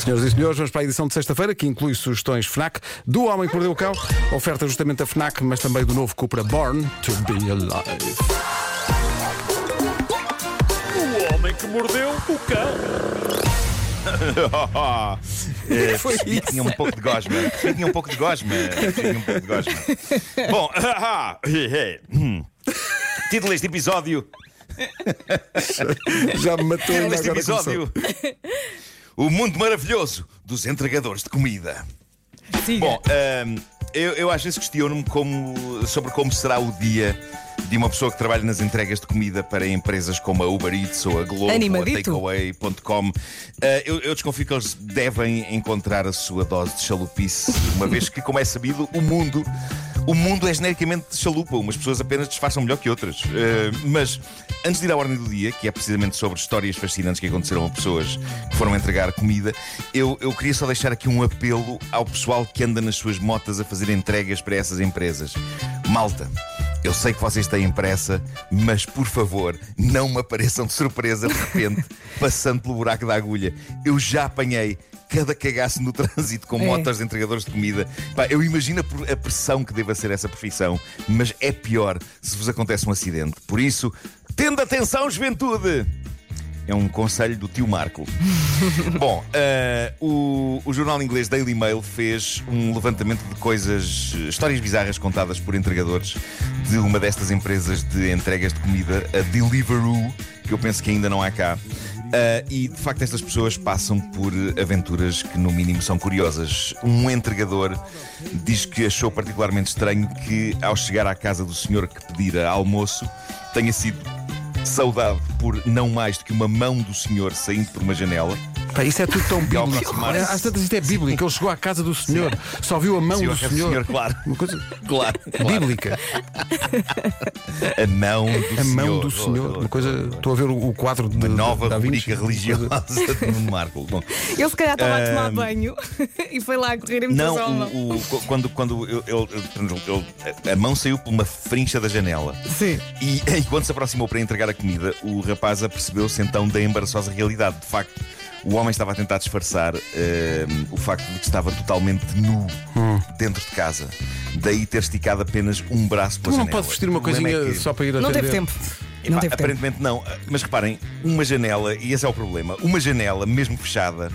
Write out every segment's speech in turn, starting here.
Senhoras e senhores, vamos para a edição de sexta-feira, que inclui sugestões FNAC do Homem que Mordeu o Cão, oferta justamente da FNAC, mas também do novo Cupra Born to Be Alive. O homem que mordeu o cão. É, Foi isso. tinha um pouco de gosma. Tinha um pouco de gosma. Tinha um pouco de gosma. Bom, hum. título deste episódio. Já me matou Título deste agora começou. O mundo maravilhoso dos entregadores de comida. Siga. Bom, hum, eu, eu às vezes questiono-me como- sobre como será o dia de uma pessoa que trabalha nas entregas de comida para empresas como a Uber Eats ou a Globo ou a Animadito. Takeaway.com. Ah, eu, eu desconfio que eles devem encontrar a sua dose de chalupice, uma vez que, como é sabido, o mundo. O mundo é genericamente chalupa, umas pessoas apenas disfarçam melhor que outras. Ah, mas antes de ir à ordem do dia, que é precisamente sobre histórias fascinantes que aconteceram a pessoas que foram entregar comida, eu, eu queria só deixar aqui um apelo ao pessoal que anda nas suas motas a fazer entregas para essas empresas. Malta, eu sei que vocês têm pressa, mas por favor, não me apareçam de surpresa de repente, passando pelo buraco da agulha. Eu já apanhei cada cagaço no trânsito com É. motos de entregadores de comida. Pá, eu imagino a pr- a pressão que deva ser essa profissão, mas é pior se vos acontece um acidente. Por isso, tendo atenção, juventude! É um conselho do tio Marco. Bom, eh, o, o jornal inglês Daily Mail fez um levantamento de coisas, histórias bizarras contadas por entregadores de uma destas empresas de entregas de comida, a Deliveroo, que eu penso que ainda não há cá. Eh, e de facto, estas pessoas passam por aventuras que, no mínimo, são curiosas. Um entregador diz que achou particularmente estranho que, ao chegar à casa do senhor que pedira almoço, tenha sido saudade por não mais do que uma mão do senhor saindo por uma janela. Pá, isso é tudo tão bíblico. Às tantas isto é bíblico. Ele chegou à casa do Senhor, só viu a mão Sim, do casa Senhor. claro. Uma coisa Claro, claro. bíblica. A mão do A senhor. mão do Senhor. Uma coisa. Estou a ver o, o quadro de. Uma nova da rubrica religiosa de Nuno Marco. Bom, Ele se calhar estava a tomar banho e foi lá a correr e meteu não, só a mão. o, o- quando, quando eu- eu- eu- eu- a mão saiu por uma frincha da janela. Sim. E, e quando se aproximou para entregar a comida, o rapaz apercebeu-se então da embaraçosa realidade. De facto, o homem estava a tentar disfarçar eh, o facto de que estava totalmente nu dentro de casa. Daí ter esticado apenas um braço pela Não janela. pode vestir uma é coisinha que- só para ir Não atender. teve tempo. Epá, Não teve tempo. aparentemente não. Mas reparem, uma janela, e esse é o problema, uma janela, mesmo fechada,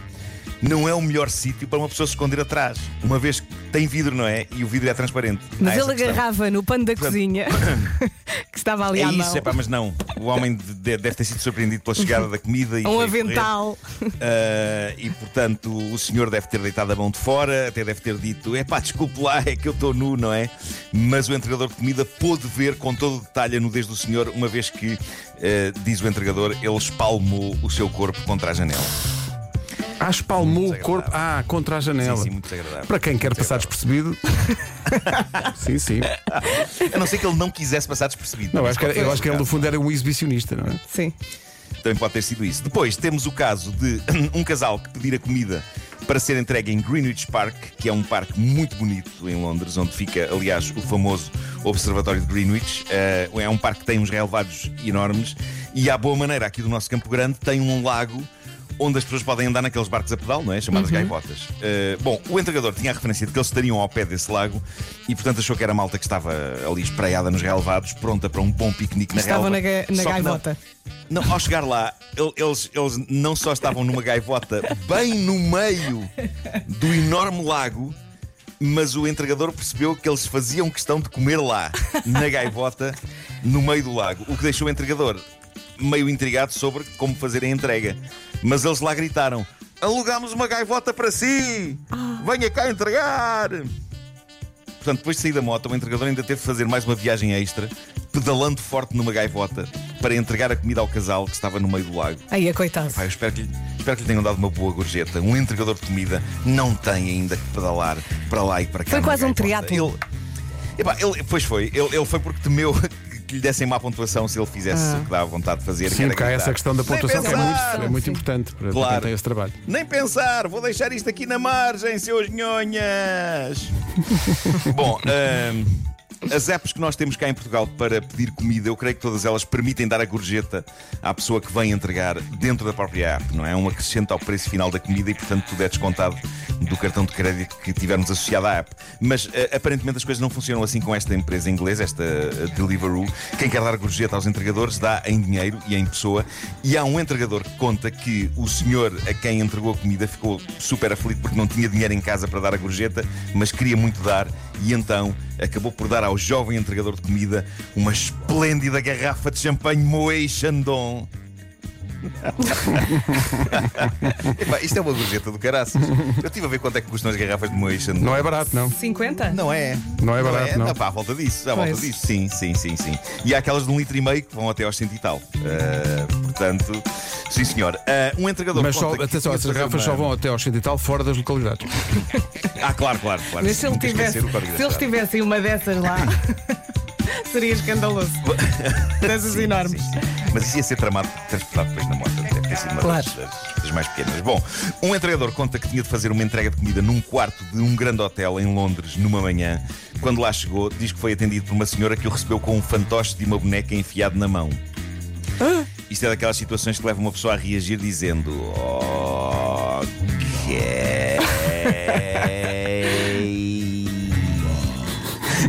não é o melhor sítio para uma pessoa se esconder atrás. Uma vez que tem vidro, não é? E o vidro é transparente. Mas ele agarrava no pano da cozinha que estava ali É à isso, mão. é pá, mas não. O homem de- de- deve ter sido surpreendido pela chegada da comida e Um avental. Ah, e portanto o senhor deve ter deitado a mão de fora, até deve ter dito: é pá, desculpe lá, é que eu estou nu, não é? Mas o entregador de comida pôde ver com todo o detalhe a nudez do senhor, uma vez que, ah, diz o entregador, ele espalmou o seu corpo contra a janela. Ah, espalmou o corpo. Ah, contra a janela. Sim, sim, muito desagradável. Para quem quer Muito passar despercebido. sim, sim. A não ser que ele não quisesse passar despercebido. Não, acho que, eu acho que ele, no fundo, era um exibicionista, não é? Sim. Também pode ter sido isso. Depois temos o caso de um casal que pedira comida para ser entregue em Greenwich Park, que é um parque muito bonito em Londres, onde fica, aliás, o famoso Observatório de Greenwich. Eh, é um parque que tem uns relevados enormes e, à boa maneira, aqui do nosso Campo Grande, tem um lago onde as pessoas podem andar naqueles barcos a pedal, não é? Chamadas gaivotas. Eh, bom, o entregador tinha a referência de que eles estariam ao pé desse lago e, portanto, achou que era a malta que estava ali espraiada nos relevados, pronta para um bom piquenique na Estavam relva. na, na que não. gaivota. Não, ao chegar lá, el- eles, eles não só estavam numa gaivota bem no meio do enorme lago, mas o entregador percebeu que eles faziam questão de comer lá, na gaivota, no meio do lago. O que deixou o entregador meio intrigado sobre como fazer a entrega. Mas eles lá gritaram: Alugamos uma gaivota para si! Venha cá entregar! Portanto, depois de sair da moto, o entregador ainda teve de fazer mais uma viagem extra, pedalando forte numa gaivota para entregar a comida ao casal que estava no meio do lago. Aí, coitado. Pá, eu espero que, lhe, espero que lhe tenham dado uma boa gorjeta. Um entregador de comida não tem ainda que pedalar para lá e para cá. Foi quase um triatlo. Ele, ele, pois foi. Ele, ele foi porque temeu que lhe dessem má pontuação se ele fizesse Ah. o que dá vontade de fazer. Sim, gritar. essa questão da pontuação que é muito, é muito importante para, Claro. quem tem esse trabalho. Nem pensar, vou deixar isto aqui na margem, seus nhonhas. Bom, ahm, As apps que nós temos cá em Portugal para pedir comida, eu creio que todas elas permitem dar a gorjeta à pessoa que vem entregar dentro da própria app, não é? Um acrescento ao preço final da comida e, portanto, tudo é descontado do cartão de crédito que tivermos associado à app. Mas eh, aparentemente as coisas não funcionam assim com esta empresa inglesa, esta eh, Deliveroo. Quem quer dar gorjeta aos entregadores dá em dinheiro e em pessoa. E há um entregador que conta que o senhor a quem entregou a comida ficou super aflito porque não tinha dinheiro em casa para dar a gorjeta, mas queria muito dar e então acabou por dar ao jovem entregador de comida uma esplêndida garrafa de champanhe Moët Chandon. Epá, isto é uma gorjeta do caraças. Eu estive a ver quanto é que custam as garrafas de Chandon. Não é barato, não. 50? Não é. Não é barato, não. pá, à volta disso, à volta Pois. disso. Sim, sim, sim, sim. E há aquelas de um litro e meio que vão até aos cento e tal. Ah, portanto, sim senhor. Ah, um entregador. Mas só, conta que atenção, tinha essas fazer garrafas só uma- vão até aos 100 e tal, fora das localidades. Ah, claro, claro, claro. Mas se, ele Nunca tivesse, esquecer o código da se eles estrada. tivessem uma dessas lá, seria escandaloso. Sim, enormes. sim, sim. Mas isso ia ser tramado, transportado depois na moto. Deve ter sido uma Claro. das, das- mais pequenas. Bom, um entregador conta que tinha de fazer uma entrega de comida num quarto de um grande hotel em Londres, numa manhã. Quando lá chegou, diz que foi atendido por uma senhora que o recebeu com um fantoche de uma boneca enfiado na mão. Isto é daquelas situações que levam uma pessoa a reagir dizendo: Ok.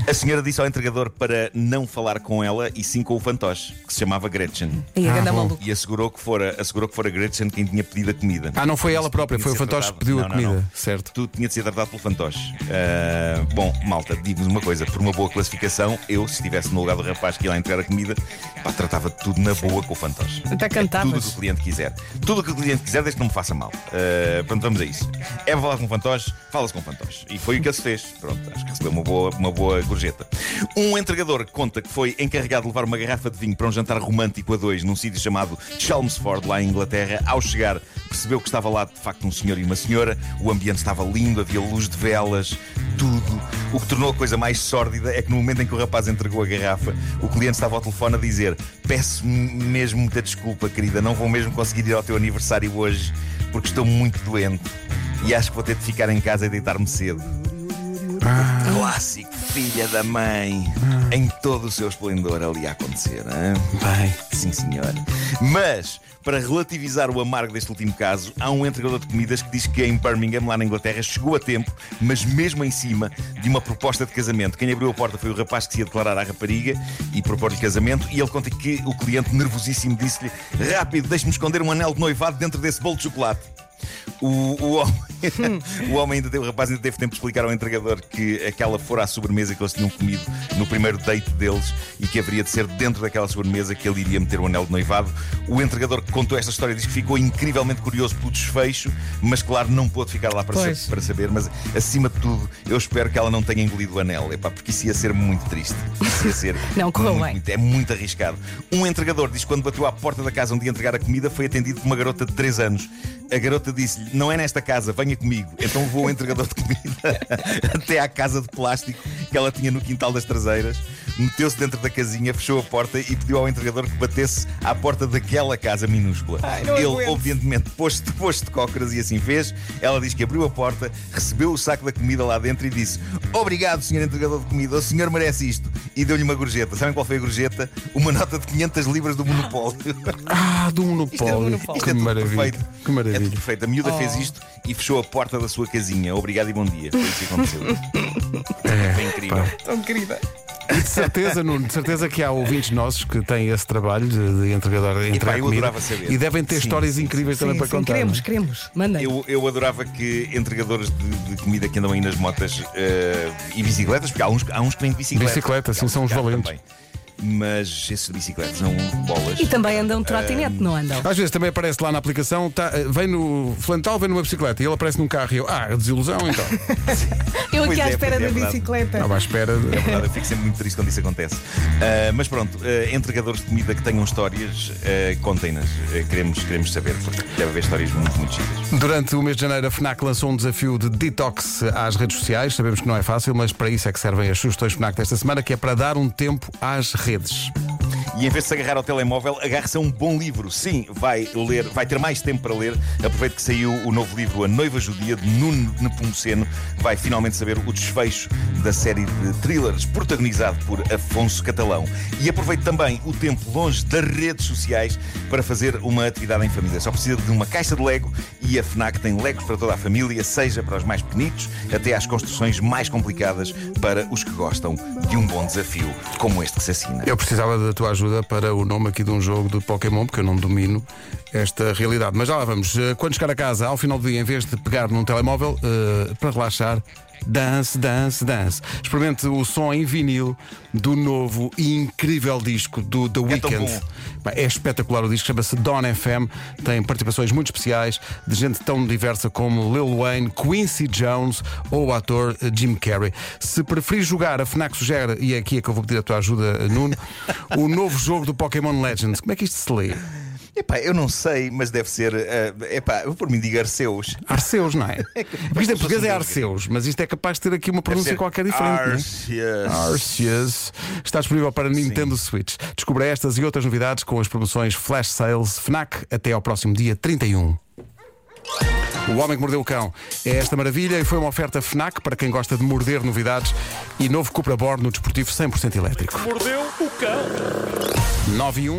A senhora disse ao entregador para não falar com ela e sim com o fantoche, que se chamava Gretchen. E a Ah, bom. E assegurou que, fora, assegurou que fora Gretchen quem tinha pedido a comida. Ah, não foi ela própria, foi o fantoche que pediu a Não, não, comida. não. Certo. Tudo tinha de ser tratado pelo fantoche. Ah, bom, malta, digo-vos uma coisa: por uma boa classificação, eu, se estivesse no lugar do rapaz que ia lá entregar a comida, pá, tratava tudo na boa com o fantoche. Até É tudo o que o cliente quiser. Tudo o que o cliente quiser, desde que não me faça mal. Uh, pronto, vamos a isso. É para falar com o fantoche, fala-se com o fantoche. E foi o que ele se fez. Pronto, acho que recebeu uma boa, uma boa gorjeta. Um entregador conta que foi encarregado de levar uma garrafa de vinho para um jantar romântico a dois num sítio chamado Chelmsford, lá em Inglaterra. Ao chegar, percebeu que estava lá de facto um senhor e uma senhora. O ambiente estava lindo, havia luz de velas, tudo. O que tornou a coisa mais sórdida é que no momento em que o rapaz entregou a garrafa, o cliente estava ao telefone a dizer: Peço mesmo muita desculpa, querida, não vou mesmo conseguir ir ao teu aniversário hoje porque estou muito doente e acho que vou ter de ficar em casa e deitar-me cedo. Clássico, filha da mãe, em todo o seu esplendor ali a acontecer. hã? Bem. Sim, senhor. Mas, para relativizar o amargo deste último caso, há um entregador de comidas que diz que em Birmingham, lá na Inglaterra, chegou a tempo, mas mesmo em cima de uma proposta de casamento. Quem abriu a porta foi o rapaz que se ia declarar à rapariga e propor-lhe casamento. E ele conta que o cliente, nervosíssimo, disse-lhe: Rápido, deixe-me esconder um anel de noivado dentro desse bolo de chocolate. O, o, homem, o homem ainda teve, o rapaz ainda teve tempo de explicar ao entregador que aquela fora a sobremesa que eles tinham comido no primeiro date deles e que haveria de ser dentro daquela sobremesa que ele iria meter o anel de noivado. O entregador que contou esta história diz que ficou incrivelmente curioso pelo desfecho, mas claro, não pôde ficar lá para, sa- para saber. Mas acima de tudo, eu espero que ela não tenha engolido o anel, epá, porque isso ia ser muito triste. Isso ia ser Não, correu muito, bem. muito- é muito arriscado. Um entregador diz que quando bateu à porta da casa onde ia entregar a comida foi atendido por uma garota de 3 anos. A garota disse-lhe: Não é nesta casa, venha comigo. Então levou o entregador de comida até à casa de plástico que ela tinha no quintal das traseiras. Meteu-se dentro da casinha, fechou a porta e pediu ao entregador que batesse à porta daquela casa minúscula. não Ele, aguento. obedientemente, pôs-se pôs de cócoras e assim fez. Ela diz que abriu a porta, recebeu o saco da comida lá dentro e disse: Obrigado, senhor entregador de comida, o senhor merece isto. E deu-lhe uma gorjeta. Sabem qual foi a gorjeta? Uma nota de 500 libras do Monopólio. Ah, do Isto é monopólio. monopólio. Isto Que é tudo maravilha. perfeito. Que É maravilha. tudo perfeito. A miúda fez isto e fechou a porta da sua casinha. Obrigado e bom dia. Foi isso que aconteceu. Foi incrível. Tão querida. E de certeza, Nuno, de certeza que há ouvintes nossos que têm esse trabalho de, de entregador de entregar eu comida adorava saber. e devem ter Sim, histórias sim, incríveis também Sim, para sim, contar. queremos, é? queremos. Mandem. Eu, eu adorava que entregadores de, de comida que andam aí nas motas eh, e bicicletas, porque há uns, há uns que vêm de bicicleta. Bicicleta, sim, uns são carro valentes. também. Mas esses de bicicleta são bolas. E também andam de trotinete, não andam? Às vezes também aparece lá na aplicação, tá, eh, vem no Flantal, vem numa bicicleta e ele aparece num carro e eu, ah, desilusão então. Eu Pois aqui à é, espera pois é, da verdade. bicicleta. Estava à espera. É De... verdade, eu fico sempre muito triste quando isso acontece. Ah, mas pronto, ah, entregadores de comida que tenham histórias, ah, contem-nas. Ah, queremos, queremos saber, porque deve haver histórias muito, muito giras. Durante o mês de janeiro, a FNAC lançou um desafio de detox às redes sociais. Sabemos que não é fácil, mas para isso é que servem as sugestões FNAC desta semana, que é para dar um tempo às redes redes. E em vez de se agarrar ao telemóvel, agarre-se a um bom livro. Sim, vai ler, vai ter mais tempo para ler. Aproveite que saiu o novo livro A Noiva Judia, de Nuno Nepomuceno. Vai finalmente saber o desfecho da série de thrillers protagonizado por Afonso Catalão. E aproveite também o tempo longe das redes sociais para fazer uma atividade em família. Só precisa de uma caixa de Lego e a FNAC tem Legos para toda a família, seja para os mais pequenitos até às construções mais complicadas para os que gostam de um bom desafio como este que se assina. Eu precisava da tua ajuda para o nome aqui de um jogo de Pokémon, porque eu não domino esta realidade. Mas já lá vamos. Eh, Quando chegar a casa, ao final do dia, em vez de pegar num telemóvel, eh, para relaxar, dance, dance, dance. Experimente o som em vinil do novo e incrível disco do The É Weeknd. Pá, É espetacular o disco, chama-se Dawn FM, tem participações muito especiais de gente tão diversa como Lil Wayne, Quincy Jones ou o ator eh, Jim Carrey. Se preferir jogar, a FNAC sugere, e é aqui é que eu vou pedir a tua ajuda, Nuno, o novo jogo do Pokémon Legends. Como é que isto se lê? Epá, eu não sei, mas deve ser. eh, epá, eu por mim digo Arceus. Arceus, não é? Porque isto em português é Arceus, mas isto é capaz de ter aqui uma pronúncia qualquer diferente. é? Arceus. Arceus. Está disponível para Nintendo Switch. Descubra estas e outras novidades com as promoções Flash Sales FNAC até ao próximo dia 31. O Homem que Mordeu o Cão é esta maravilha e foi uma oferta FNAC para quem gosta de morder novidades e novo Cupra Born no desportivo 100% elétrico. Mordeu o cão. 9 e 1.